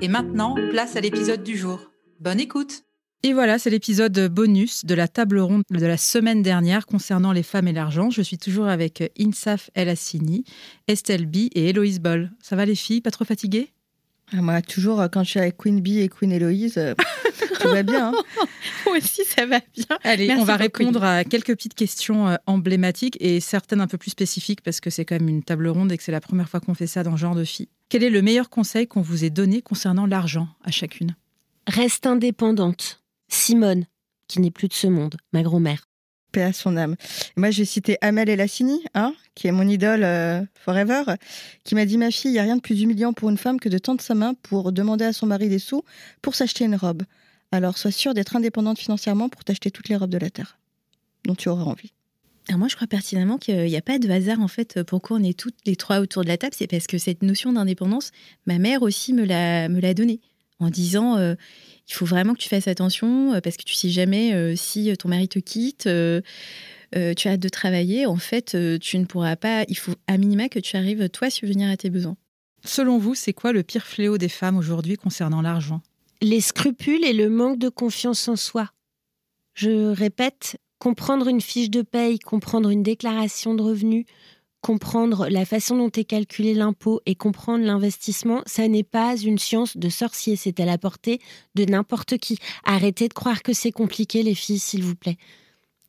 Et maintenant, place à l'épisode du jour. Bonne écoute Et voilà, c'est l'épisode bonus de la table ronde de la semaine dernière concernant les femmes et l'argent. Je suis toujours avec Insaf El Hassini, Estelle B et Héloïse Boll. Ça va les filles Pas trop fatiguées? Ah, Moi, toujours, euh, quand je suis avec Queen Bee et Queen Héloïse, euh, tout va bien. hein. Moi aussi, ça va bien. Allez, Merci on va répondre à quelques petites questions euh, emblématiques et certaines un peu plus spécifiques parce que c'est quand même une table ronde et que c'est la première fois qu'on fait ça dans Genre de Filles. Quel est le meilleur conseil qu'on vous ait donné concernant l'argent à chacune? Reste indépendante. Simone, qui n'est plus de ce monde, ma grand-mère. Paix à son âme. Moi, je vais citer Amel Elassini, hein, qui est mon idole euh, forever, qui m'a dit Ma fille, il n'y a rien de plus humiliant pour une femme que de tendre sa main pour demander à son mari des sous pour s'acheter une robe. Alors, sois sûre d'être indépendante financièrement pour t'acheter toutes les robes de la terre dont tu auras envie. Alors moi, je crois pertinemment qu'il n'y a pas de hasard, en fait, pourquoi on est toutes les trois autour de la table. C'est parce que cette notion d'indépendance, ma mère aussi me l'a, me l'a donnée, en disant euh, il faut vraiment que tu fasses attention, euh, parce que tu sais jamais euh, si ton mari te quitte, euh, euh, tu as hâte de travailler. En fait, euh, tu ne pourras pas. Il faut à minima que tu arrives, toi, à subvenir à tes besoins. Selon vous, c'est quoi le pire fléau des femmes aujourd'hui concernant l'argent? Les scrupules et le manque de confiance en soi. Je répète, comprendre une fiche de paye, comprendre une déclaration de revenus, comprendre la façon dont est calculé l'impôt et comprendre l'investissement, ça n'est pas une science de sorcier, c'est à la portée de n'importe qui. Arrêtez de croire que c'est compliqué, les filles, s'il vous plaît.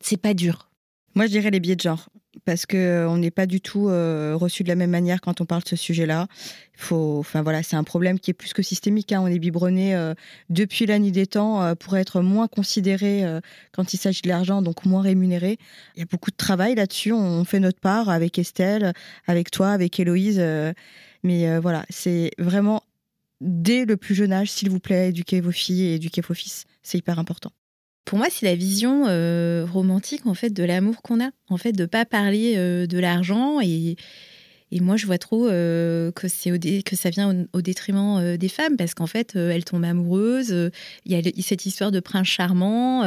C'est pas dur. Moi, je dirais les biais de genre, parce que euh, on n'est pas du tout euh, reçu de la même manière quand on parle de ce sujet-là. Faut, enfin voilà, c'est un problème qui est plus que systémique. hein. On est biberonné euh, depuis la nuit des temps pour être moins considéré quand il s'agit de l'argent, donc moins rémunéré. Il y a beaucoup de travail là-dessus. On fait notre part avec Estelle, avec toi, avec Héloïse. mais voilà, c'est vraiment dès le plus jeune âge, s'il vous plaît, éduquez vos filles et éduquez vos fils. C'est hyper important. Pour moi, c'est la vision euh, romantique en fait de l'amour qu'on a, en fait de pas parler euh, de l'argent et moi je vois trop euh, que c'est que ça vient au, détriment des femmes parce qu'en fait elles tombent amoureuses, il y a cette histoire de prince charmant.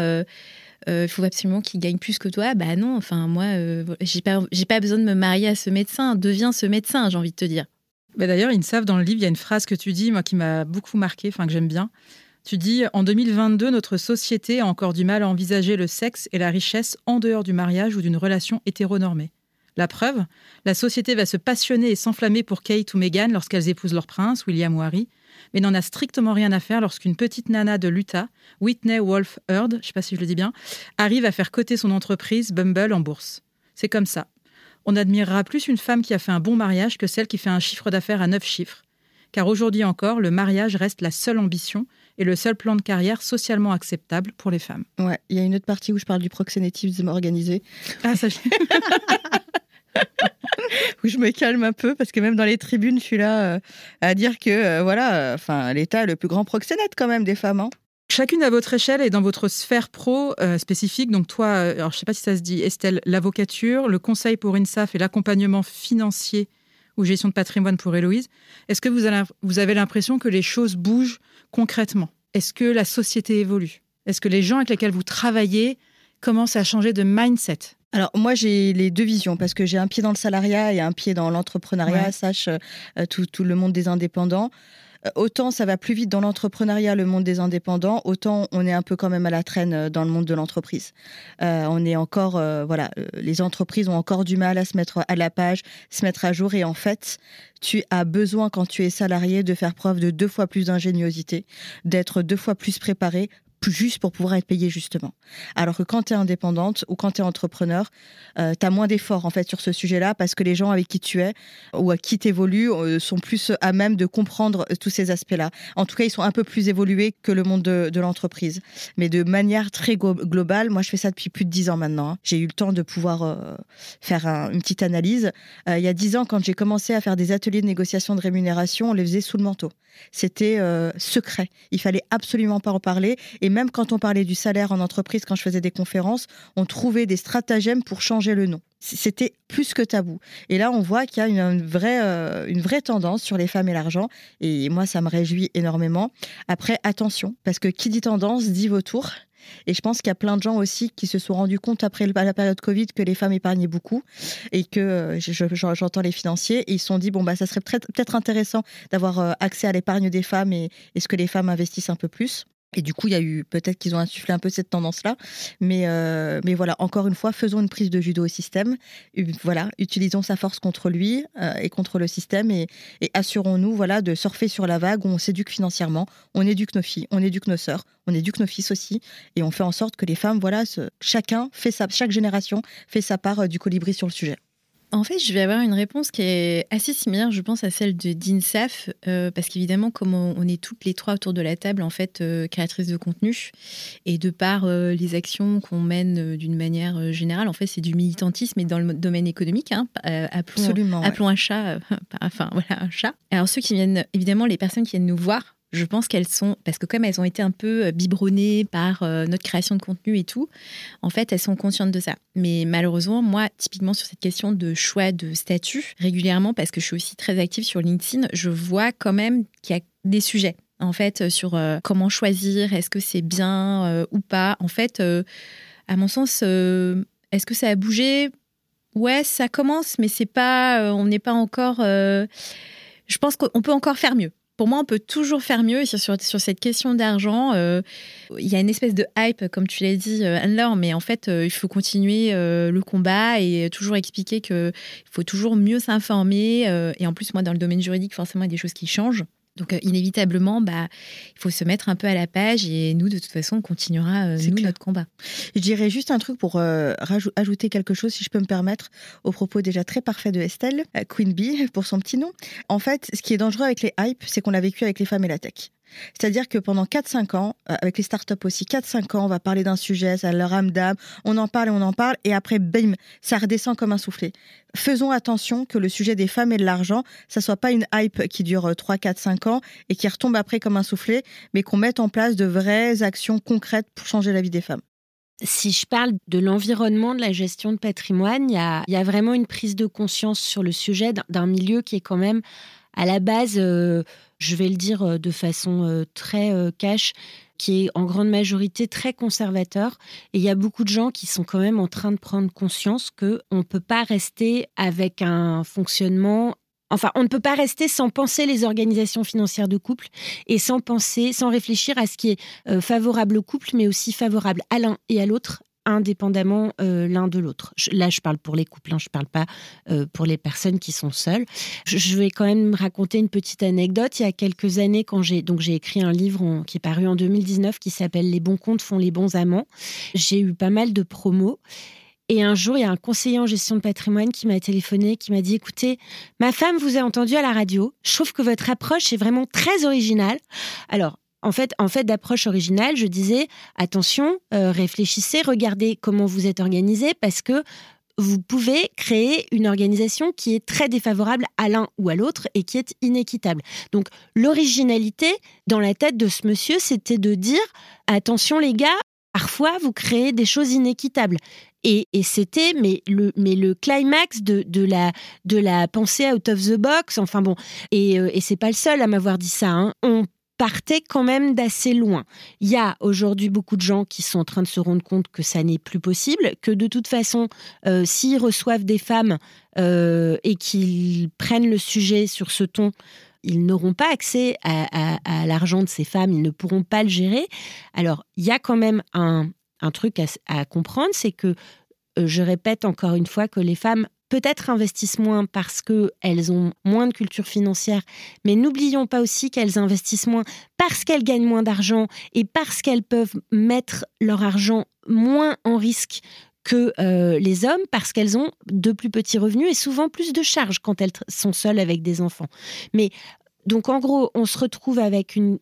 il faut absolument qu'il gagne plus que toi. Bah non, enfin moi, euh, j'ai pas, pas besoin de me marier à ce médecin. Deviens ce médecin, j'ai envie de te dire. Bah D'ailleurs, Insaf, dans le livre, il y a une phrase que tu dis, moi, qui m'a beaucoup marqué, enfin, que j'aime bien. Tu dis En 2022, notre société a encore du mal à envisager le sexe et la richesse en dehors du mariage ou d'une relation hétéronormée. La preuve La société va se passionner et s'enflammer pour Kate ou Meghan lorsqu'elles épousent leur prince, William ou Harry, mais n'en a strictement rien à faire lorsqu'une petite nana de l'Utah, Whitney Wolf Heard, je sais pas si je le dis bien, arrive à faire coter son entreprise Bumble en bourse. C'est comme ça. On admirera plus une femme qui a fait un bon mariage que celle qui fait un chiffre d'affaires à neuf chiffres. Car aujourd'hui encore, le mariage reste la seule ambition et le seul plan de carrière socialement acceptable pour les femmes. Ouais, il y a une autre partie où je parle du proxénétisme organisé. Ah, ça, où je me calme un peu parce que même dans les tribunes, je suis là euh, à dire que euh, voilà, euh, enfin l'État est le plus grand proxénète quand même des femmes. hein. Chacune à votre échelle et dans votre sphère pro spécifique. Donc toi, alors je sais pas si ça se dit, Estelle, l'avocature, le conseil pour INSAF et l'accompagnement financier ou gestion de patrimoine pour Héloïse. Est-ce que vous avez, l'impression que les choses bougent concrètement? Est-ce que la société évolue? Est-ce que les gens avec lesquels vous travaillez commencent à changer de mindset? Alors moi j'ai les deux visions parce que j'ai un pied dans le salariat et un pied dans l'entrepreneuriat, Ouais. sache euh, tout, tout le monde des indépendants. Euh, autant ça va plus vite dans l'entrepreneuriat, le monde des indépendants, autant on est un peu quand même à la traîne euh, dans le monde de l'entreprise. Euh, on est encore, voilà, les entreprises ont encore du mal à se mettre à la page, se mettre à jour. Et en fait, tu as besoin, quand tu es salarié, de faire preuve de deux fois plus d'ingéniosité, d'être deux fois plus préparé juste pour pouvoir être payé justement. Alors que quand tu es indépendante ou quand tu es entrepreneur, euh, tu as moins d'efforts en fait sur ce sujet-là parce que les gens avec qui tu es ou à qui tu évolues euh, sont plus à même de comprendre euh, tous ces aspects-là. En tout cas, ils sont un peu plus évolués que le monde de, l'entreprise. Mais de manière très globale, moi je fais ça depuis plus de dix ans maintenant. Hein. J'ai eu le temps de pouvoir faire une petite analyse. il y a dix ans, quand j'ai commencé à faire des ateliers de négociation de rémunération, on les faisait sous le manteau. C'était secret. Il fallait absolument pas en parler. Et même quand on parlait du salaire en entreprise, quand je faisais des conférences, on trouvait des stratagèmes pour changer le nom. C'était plus que tabou. Et là, on voit qu'il y a une, vraie, euh, une vraie tendance sur les femmes et l'argent. Et moi, ça me réjouit énormément. Après, attention, parce que qui dit tendance dit vautour. Et je pense qu'il y a plein de gens aussi qui se sont rendus compte après la période Covid que les femmes épargnaient beaucoup et que euh, j'entends les financiers et ils se sont dit bon bah ça serait peut-être intéressant d'avoir euh, accès à l'épargne des femmes et, et ce que les femmes investissent un peu plus. Et du coup, il y a eu peut-être qu'ils ont insufflé un peu cette tendance-là, mais euh, mais voilà, encore une fois, faisons une prise de judo au système. Voilà, utilisons sa force contre lui euh, et contre le système et, assurons-nous voilà de surfer sur la vague où on s'éduque financièrement, on éduque nos filles, on éduque nos sœurs, on éduque nos fils aussi et on fait en sorte que les femmes, voilà, chacun fait sa, chaque génération fait sa part euh, du colibri sur le sujet. En fait, je vais avoir une réponse qui est assez similaire, je pense, à celle de d'INSAF, euh, parce qu'évidemment, comme on, est toutes les trois autour de la table, en fait, euh, créatrices de contenu, et de par euh, les actions qu'on mène d'une manière générale, en fait, c'est du militantisme, et dans le domaine économique, hein, appelons, Absolument, appelons un chat, enfin voilà, un chat. Alors ceux qui viennent, évidemment, les personnes qui viennent nous voir, je pense qu'elles sont, parce que comme elles ont été un peu euh, biberonnées par euh, notre création de contenu et tout, en fait, elles sont conscientes de ça. Mais malheureusement, moi, typiquement sur cette question de choix de statut, régulièrement, parce que je suis aussi très active sur LinkedIn, je vois quand même qu'il y a des sujets en fait, euh, sur comment choisir, est-ce que c'est bien ou pas. En fait, à mon sens, est-ce que ça a bougé? Ouais, ça commence, mais c'est pas, on n'est pas encore. je pense qu'on peut encore faire mieux pour moi, on peut toujours faire mieux. Sur, sur, cette question d'argent, euh, il y a une espèce de hype, comme tu l'as dit, euh, Anne-Laure, mais en fait, euh, il faut continuer le combat et toujours expliquer qu'il faut toujours mieux s'informer. et en plus, moi, dans le domaine juridique, forcément, il y a des choses qui changent. Donc euh, inévitablement, bah, il faut se mettre un peu à la page et nous, de toute façon, on continuera euh, nous, notre combat. Je dirais juste un truc pour euh, ajouter quelque chose, si je peux me permettre, au propos déjà très parfait de Estelle, Queen Bee pour son petit nom. En fait, ce qui est dangereux avec les hypes, c'est qu'on l'a vécu avec les femmes et la tech. C'est-à-dire que pendant 4-5 ans, euh, avec les startups aussi, 4-5 ans, on va parler d'un sujet, ça leur âme d'âme, on en parle et on en parle, et après, bim, ça redescend comme un soufflet. Faisons attention que le sujet des femmes et de l'argent, ça soit pas une hype qui dure 3, 4, 5 ans et qui retombe après comme un soufflet, mais qu'on mette en place de vraies actions concrètes pour changer la vie des femmes. Si je parle de l'environnement, de la gestion de patrimoine, il y a, y a, vraiment une prise de conscience sur le sujet d'un milieu qui est quand même à la base, euh, je vais le dire euh, de façon euh, très cash, qui est en grande majorité très conservateur. Et il y a beaucoup de gens qui sont quand même en train de prendre conscience qu'on ne peut pas rester avec un fonctionnement Enfin, on ne peut pas rester sans penser les organisations financières de couple et sans penser, sans réfléchir à ce qui est favorable au couple, mais aussi favorable à l'un et à l'autre indépendamment euh, l'un de l'autre. Là, je parle pour les couples, hein, je ne parle pas euh, pour les personnes qui sont seules. Je, vais quand même raconter une petite anecdote. Il y a quelques années, quand j'ai donc j'ai écrit un livre qui est paru en 2019 qui s'appelle Les bons comptes font les bons amants. J'ai eu pas mal de promos. Et un jour, il y a un conseiller en gestion de patrimoine qui m'a téléphoné, qui m'a dit "Écoutez, ma femme vous a entendu à la radio. Je trouve que votre approche est vraiment très originale. Alors, en fait, en fait d'approche originale, je disais attention, euh, réfléchissez, regardez comment vous êtes organisé parce que vous pouvez créer une organisation qui est très défavorable à l'un ou à l'autre et qui est inéquitable. Donc l'originalité dans la tête de ce monsieur, c'était de dire attention les gars, parfois vous créez des choses inéquitables. Et, c'était mais le, mais le climax de, de, la, de la pensée out of the box. Enfin bon, et, euh, c'est pas le seul à m'avoir dit ça. Hein. Partait quand même d'assez loin. Il y a aujourd'hui beaucoup de gens qui sont en train de se rendre compte que ça n'est plus possible, que de toute façon, euh, s'ils reçoivent des femmes euh, et qu'ils prennent le sujet sur ce ton, ils n'auront pas accès à, l'argent de ces femmes, ils ne pourront pas le gérer. Alors, il y a quand même un, truc à, comprendre, c'est que, euh, je répète encore une fois, que les femmes peut-être investissent moins parce qu'elles ont moins de culture financière, mais n'oublions pas aussi qu'elles investissent moins parce qu'elles gagnent moins d'argent et parce qu'elles peuvent mettre leur argent moins en risque que euh, les hommes parce qu'elles ont de plus petits revenus et souvent plus de charges quand elles sont seules avec des enfants. Mais donc en gros, on se retrouve avec une,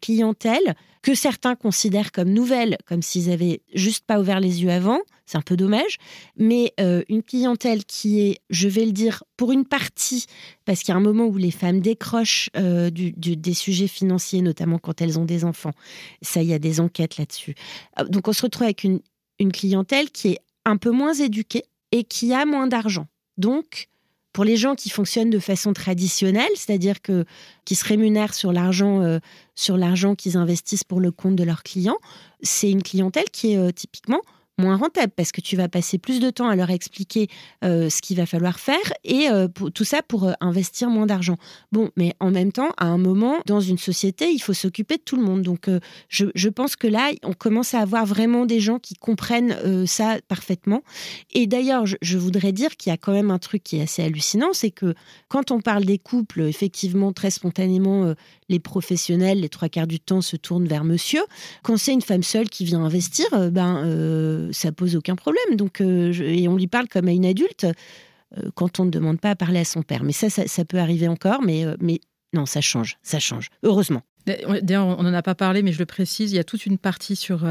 clientèle que certains considèrent comme nouvelle, comme s'ils avaient juste pas ouvert les yeux avant. C'est un peu dommage, mais euh, une clientèle qui est, je vais le dire, pour une partie, parce qu'il y a un moment où les femmes décrochent euh, des sujets financiers, notamment quand elles ont des enfants. Ça, il y a des enquêtes là-dessus. Donc on se retrouve avec une, clientèle qui est un peu moins éduquée et qui a moins d'argent. Donc, pour les gens qui fonctionnent de façon traditionnelle, c'est-à-dire que qui se rémunèrent sur l'argent euh, sur l'argent qu'ils investissent pour le compte de leurs clients, c'est une clientèle qui est euh, typiquement moins rentable parce que tu vas passer plus de temps à leur expliquer euh, ce qu'il va falloir faire et euh, tout ça pour euh, investir moins d'argent. Bon, mais en même temps, à un moment, dans une société, il faut s'occuper de tout le monde. Donc, je, pense que là, on commence à avoir vraiment des gens qui comprennent ça parfaitement. Et d'ailleurs, je, voudrais dire qu'il y a quand même un truc qui est assez hallucinant, c'est que quand on parle des couples, effectivement, très spontanément, les professionnels, les trois quarts du temps, se tournent vers monsieur. Quand c'est une femme seule qui vient investir, ben ça pose aucun problème. Donc, euh, et on lui parle comme à une adulte euh, quand on ne demande pas à parler à son père. Mais ça, ça, peut arriver encore, mais, euh, mais non, ça change, ça change, heureusement. D'ailleurs, on n'en a pas parlé, mais je le précise, il y a toute une partie sur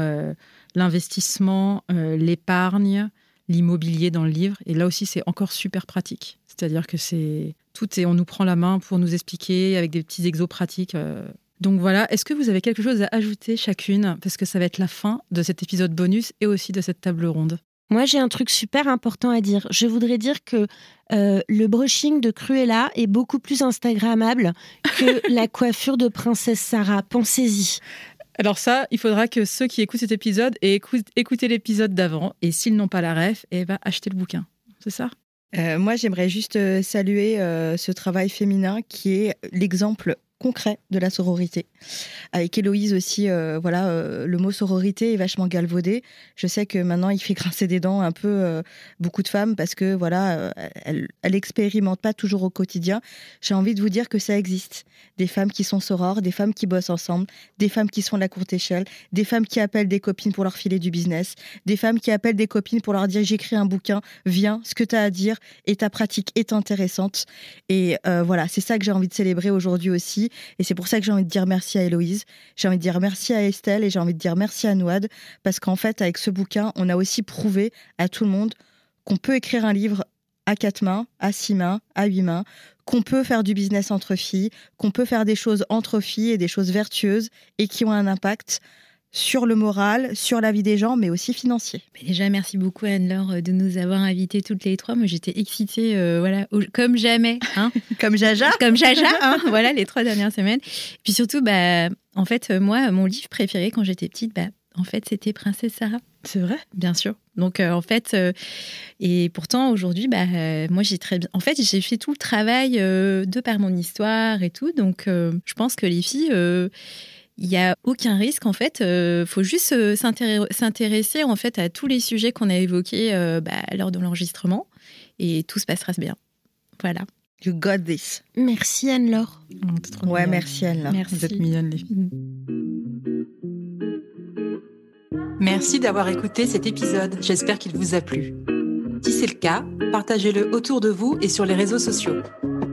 l'investissement, l'épargne, l'immobilier dans le livre. Et là aussi, c'est encore super pratique. C'est-à-dire que c'est tout et on nous prend la main pour nous expliquer avec des petits exos pratiques. Donc voilà, est-ce que vous avez quelque chose à ajouter chacune? Parce que ça va être la fin de cet épisode bonus et aussi de cette table ronde. Moi, j'ai un truc super important à dire. Je voudrais dire que euh, le brushing de Cruella est beaucoup plus Instagrammable que la coiffure de Princesse Sarah. Pensez-y. Alors ça, il faudra que ceux qui écoutent cet épisode aient écouté l'épisode d'avant. Et s'ils n'ont pas la ref, eh ben, acheter le bouquin. C'est ça? Euh, Moi, j'aimerais juste euh, saluer ce travail féminin qui est l'exemple concret de la sororité. Avec Héloïse aussi, euh, voilà, euh, le mot sororité est vachement galvaudé. Je sais que maintenant, il fait grincer des dents un peu euh, beaucoup de femmes parce que, voilà, elle, expérimente pas toujours au quotidien. J'ai envie de vous dire que ça existe. Des femmes qui sont sorores, des femmes qui bossent ensemble, des femmes qui sont de la courte échelle, des femmes qui appellent des copines pour leur filer du business, des femmes qui appellent des copines pour leur dire j'écris un bouquin, viens, ce que tu as à dire et ta pratique est intéressante. Et voilà, c'est ça que j'ai envie de célébrer aujourd'hui aussi. Et c'est pour ça que j'ai envie de dire merci à Héloïse, j'ai envie de dire merci à Estelle et j'ai envie de dire merci à Nouad, parce qu'en fait, avec ce bouquin, on a aussi prouvé à tout le monde qu'on peut écrire un livre à quatre mains, à six mains, à huit mains, qu'on peut faire du business entre filles, qu'on peut faire des choses entre filles et des choses vertueuses et qui ont un impact sur le moral, sur la vie des gens, mais aussi financier. déjà, merci beaucoup Anne-Laure euh, de nous avoir invités toutes les trois. Moi, j'étais excitée, euh, voilà, comme jamais. Hein. comme Jaja. comme Jaja, hein, voilà, les trois dernières semaines. Puis surtout, bah, en fait, euh, moi, mon livre préféré quand j'étais petite, bah, en fait, c'était Princesse Sarah. C'est vrai? Bien sûr. Donc, en fait, et pourtant, aujourd'hui, bah, moi, j'ai très bien. En fait, j'ai fait tout le travail de par mon histoire et tout. Donc, je pense que les filles il n'y a aucun risque en fait. Il euh, faut juste euh, s'intéresser en fait à tous les sujets qu'on a évoqués euh, bah, lors de l'enregistrement et tout se passera bien. Voilà. You got this. Merci Anne-Laure. Oh, ouais, merci Anne-Laure. Merci. Vous êtes mignonne les filles. Merci d'avoir écouté cet épisode. J'espère qu'il vous a plu. Si c'est le cas, partagez-le autour de vous et sur les réseaux sociaux.